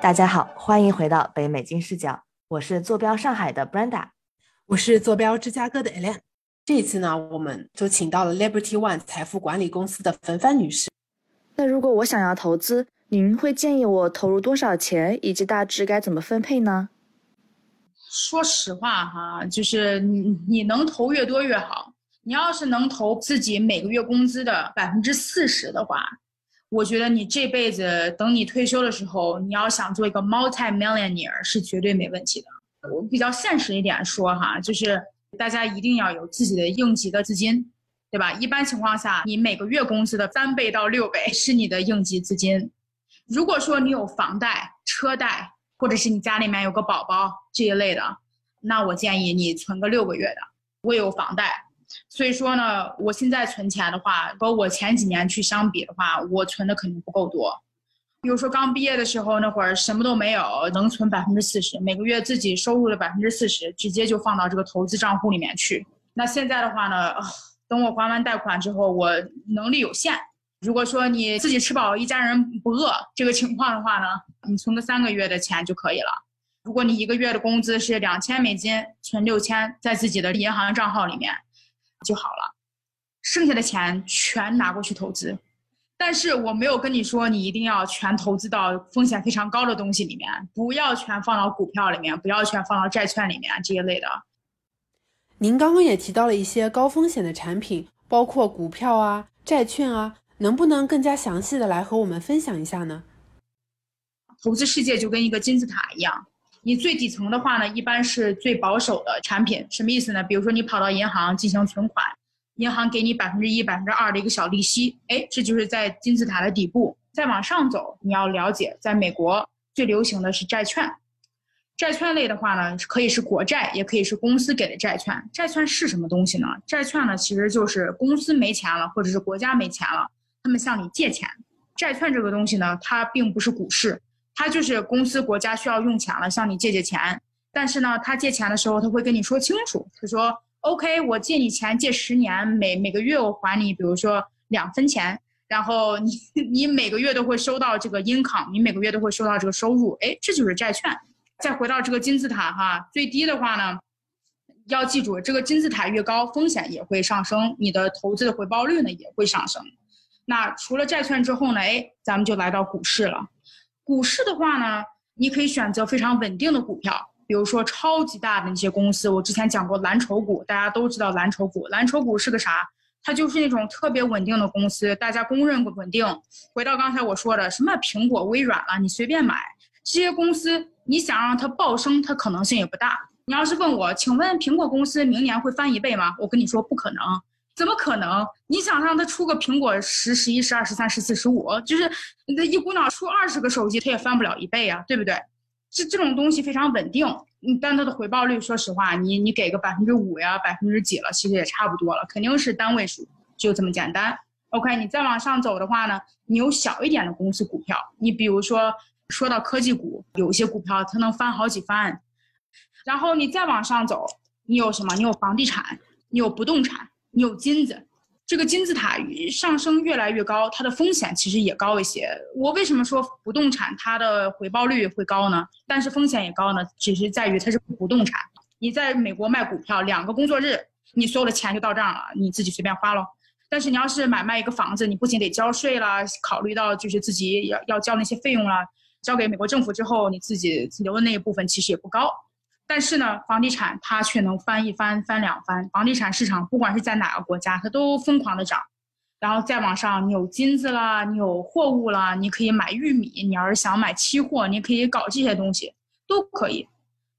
大家好，欢迎回到北美金视角，我是坐标上海的 Brenda，我是坐标芝加哥的 Ellen。这一次呢，我们就请到了 Liberty One 财富管理公司的冯帆女士。那如果我想要投资，您会建议我投入多少钱，以及大致该怎么分配呢？说实话哈，就是你你能投越多越好。你要是能投自己每个月工资的百分之四十的话，我觉得你这辈子等你退休的时候，你要想做一个 multi millionaire 是绝对没问题的。我比较现实一点说哈，就是大家一定要有自己的应急的资金，对吧？一般情况下，你每个月工资的三倍到六倍是你的应急资金。如果说你有房贷、车贷，或者是你家里面有个宝宝这一类的，那我建议你存个六个月的。我有房贷。所以说呢，我现在存钱的话，和我前几年去相比的话，我存的肯定不够多。比如说刚毕业的时候那会儿什么都没有，能存百分之四十，每个月自己收入的百分之四十，直接就放到这个投资账户里面去。那现在的话呢，等我还完贷款之后，我能力有限。如果说你自己吃饱，一家人不饿这个情况的话呢，你存个三个月的钱就可以了。如果你一个月的工资是两千美金，存六千在自己的银行账号里面。就好了，剩下的钱全拿过去投资，但是我没有跟你说你一定要全投资到风险非常高的东西里面，不要全放到股票里面，不要全放到债券里面这一类的。您刚刚也提到了一些高风险的产品，包括股票啊、债券啊，能不能更加详细的来和我们分享一下呢？投资世界就跟一个金字塔一样。你最底层的话呢，一般是最保守的产品，什么意思呢？比如说你跑到银行进行存款，银行给你百分之一、百分之二的一个小利息，哎，这就是在金字塔的底部。再往上走，你要了解，在美国最流行的是债券，债券类的话呢，可以是国债，也可以是公司给的债券。债券是什么东西呢？债券呢，其实就是公司没钱了，或者是国家没钱了，他们向你借钱。债券这个东西呢，它并不是股市。他就是公司国家需要用钱了，向你借借钱。但是呢，他借钱的时候，他会跟你说清楚，他说：“OK，我借你钱，借十年，每每个月我还你，比如说两分钱，然后你你每个月都会收到这个 income，你每个月都会收到这个收入。哎，这就是债券。再回到这个金字塔哈，最低的话呢，要记住，这个金字塔越高，风险也会上升，你的投资的回报率呢也会上升。那除了债券之后呢，哎，咱们就来到股市了。股市的话呢，你可以选择非常稳定的股票，比如说超级大的那些公司。我之前讲过蓝筹股，大家都知道蓝筹股。蓝筹股是个啥？它就是那种特别稳定的公司，大家公认稳定。回到刚才我说的，什么苹果、微软了，你随便买这些公司，你想让它暴升，它可能性也不大。你要是问我，请问苹果公司明年会翻一倍吗？我跟你说不可能。怎么可能？你想让他出个苹果十、十一、十二、十三、十四、十五，就是你这一股脑出二十个手机，他也翻不了一倍啊，对不对？这这种东西非常稳定，嗯，但它的回报率，说实话，你你给个百分之五呀，百分之几了，其实也差不多了，肯定是单位数，就这么简单。OK，你再往上走的话呢，你有小一点的公司股票，你比如说说到科技股，有些股票它能翻好几番，然后你再往上走，你有什么？你有房地产，你有不动产。你有金子，这个金字塔上升越来越高，它的风险其实也高一些。我为什么说不动产它的回报率会高呢？但是风险也高呢？只是在于它是不动产。你在美国卖股票，两个工作日，你所有的钱就到账了，你自己随便花喽。但是你要是买卖一个房子，你不仅得交税啦，考虑到就是自己要要交那些费用啦，交给美国政府之后，你自己留的那一部分其实也不高。但是呢，房地产它却能翻一番、翻两番。房地产市场不管是在哪个国家，它都疯狂的涨。然后再往上，你有金子啦，你有货物啦，你可以买玉米。你要是想买期货，你可以搞这些东西，都可以。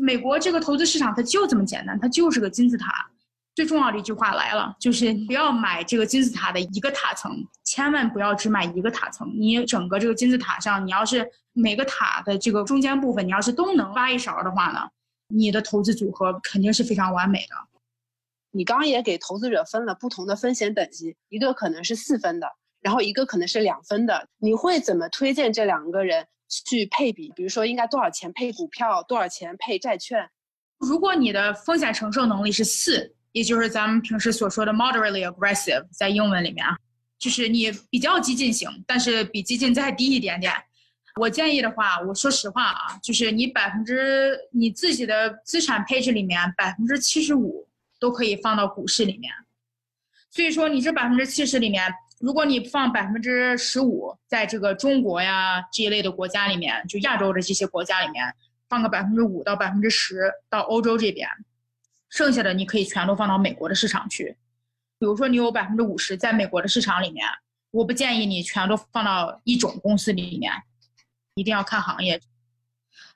美国这个投资市场它就这么简单，它就是个金字塔。最重要的一句话来了，就是不要买这个金字塔的一个塔层，千万不要只买一个塔层。你整个这个金字塔上，你要是每个塔的这个中间部分，你要是都能挖一勺的话呢？你的投资组合肯定是非常完美的。你刚刚也给投资者分了不同的风险等级，一个可能是四分的，然后一个可能是两分的。你会怎么推荐这两个人去配比？比如说应该多少钱配股票，多少钱配债券？如果你的风险承受能力是四，也就是咱们平时所说的 moderately aggressive，在英文里面啊，就是你比较激进型，但是比激进再低一点点。我建议的话，我说实话啊，就是你百分之你自己的资产配置里面百分之七十五都可以放到股市里面。所以说，你这百分之七十里面，如果你放百分之十五在这个中国呀这一类的国家里面，就亚洲的这些国家里面，放个百分之五到百分之十到欧洲这边，剩下的你可以全都放到美国的市场去。比如说，你有百分之五十在美国的市场里面，我不建议你全都放到一种公司里面。一定要看行业，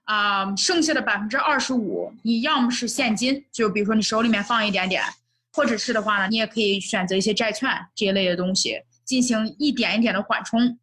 啊，剩下的百分之二十五，你要么是现金，就比如说你手里面放一点点，或者是的话呢，你也可以选择一些债券这一类的东西，进行一点一点的缓冲。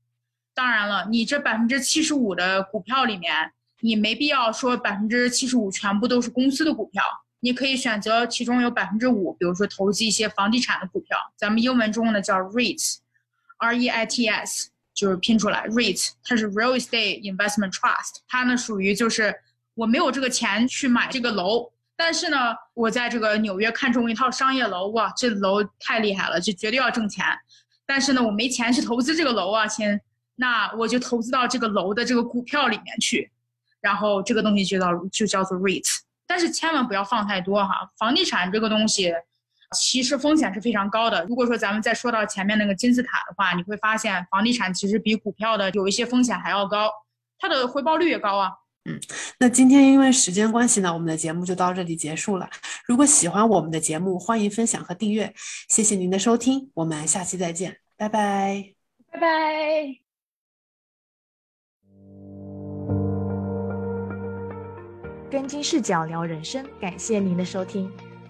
当然了，你这百分之七十五的股票里面，你没必要说百分之七十五全部都是公司的股票，你可以选择其中有百分之五，比如说投资一些房地产的股票，咱们英文中呢叫 REITs，R E I T S。就是拼出来，REIT，它是 Real Estate Investment Trust，它呢属于就是我没有这个钱去买这个楼，但是呢，我在这个纽约看中一套商业楼，哇，这楼太厉害了，就绝对要挣钱。但是呢，我没钱去投资这个楼啊，亲，那我就投资到这个楼的这个股票里面去，然后这个东西就叫就叫做 REIT，但是千万不要放太多哈，房地产这个东西。其实风险是非常高的。如果说咱们再说到前面那个金字塔的话，你会发现房地产其实比股票的有一些风险还要高，它的回报率也高啊。嗯，那今天因为时间关系呢，我们的节目就到这里结束了。如果喜欢我们的节目，欢迎分享和订阅。谢谢您的收听，我们下期再见，拜拜，拜拜。跟金视角聊人生，感谢您的收听。